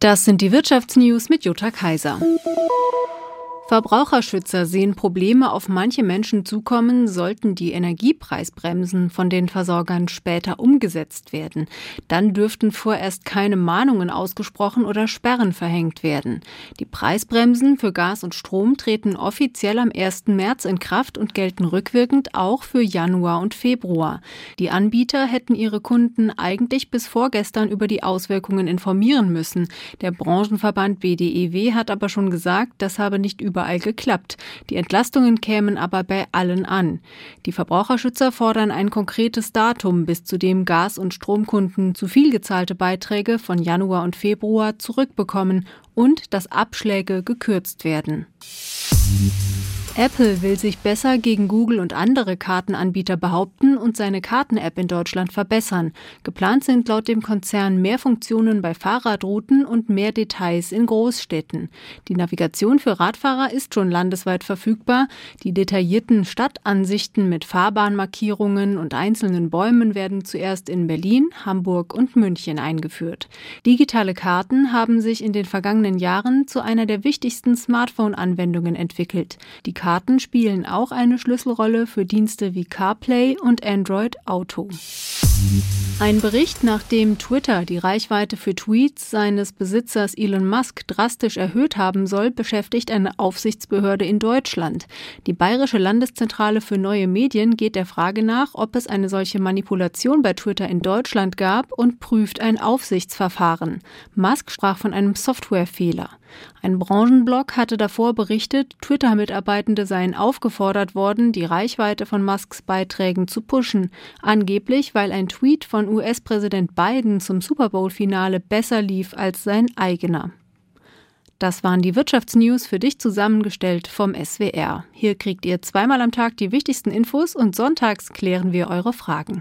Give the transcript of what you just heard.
Das sind die Wirtschaftsnews mit Jutta Kaiser. Verbraucherschützer sehen Probleme auf manche Menschen zukommen, sollten die Energiepreisbremsen von den Versorgern später umgesetzt werden. Dann dürften vorerst keine Mahnungen ausgesprochen oder Sperren verhängt werden. Die Preisbremsen für Gas und Strom treten offiziell am 1. März in Kraft und gelten rückwirkend auch für Januar und Februar. Die Anbieter hätten ihre Kunden eigentlich bis vorgestern über die Auswirkungen informieren müssen. Der Branchenverband BDEW hat aber schon gesagt, das habe nicht über überall geklappt. Die Entlastungen kämen aber bei allen an. Die Verbraucherschützer fordern ein konkretes Datum, bis zu dem Gas- und Stromkunden zu viel gezahlte Beiträge von Januar und Februar zurückbekommen und dass Abschläge gekürzt werden. Apple will sich besser gegen Google und andere Kartenanbieter behaupten und seine Karten-App in Deutschland verbessern. Geplant sind laut dem Konzern mehr Funktionen bei Fahrradrouten und mehr Details in Großstädten. Die Navigation für Radfahrer ist schon landesweit verfügbar. Die detaillierten Stadtansichten mit Fahrbahnmarkierungen und einzelnen Bäumen werden zuerst in Berlin, Hamburg und München eingeführt. Digitale Karten haben sich in den vergangenen Jahren zu einer der wichtigsten Smartphone-Anwendungen entwickelt. Die Karten spielen auch eine Schlüsselrolle für Dienste wie CarPlay und Android Auto. Ein Bericht, nach dem Twitter die Reichweite für Tweets seines Besitzers Elon Musk drastisch erhöht haben soll, beschäftigt eine Aufsichtsbehörde in Deutschland. Die Bayerische Landeszentrale für neue Medien geht der Frage nach, ob es eine solche Manipulation bei Twitter in Deutschland gab und prüft ein Aufsichtsverfahren. Musk sprach von einem Softwarefehler. Ein Branchenblog hatte davor berichtet, Twitter-Mitarbeitende seien aufgefordert worden, die Reichweite von Musks Beiträgen zu pushen, angeblich weil ein Tweet von US-Präsident Biden zum Super Bowl-Finale besser lief als sein eigener. Das waren die Wirtschaftsnews für dich zusammengestellt vom SWR. Hier kriegt ihr zweimal am Tag die wichtigsten Infos und sonntags klären wir eure Fragen.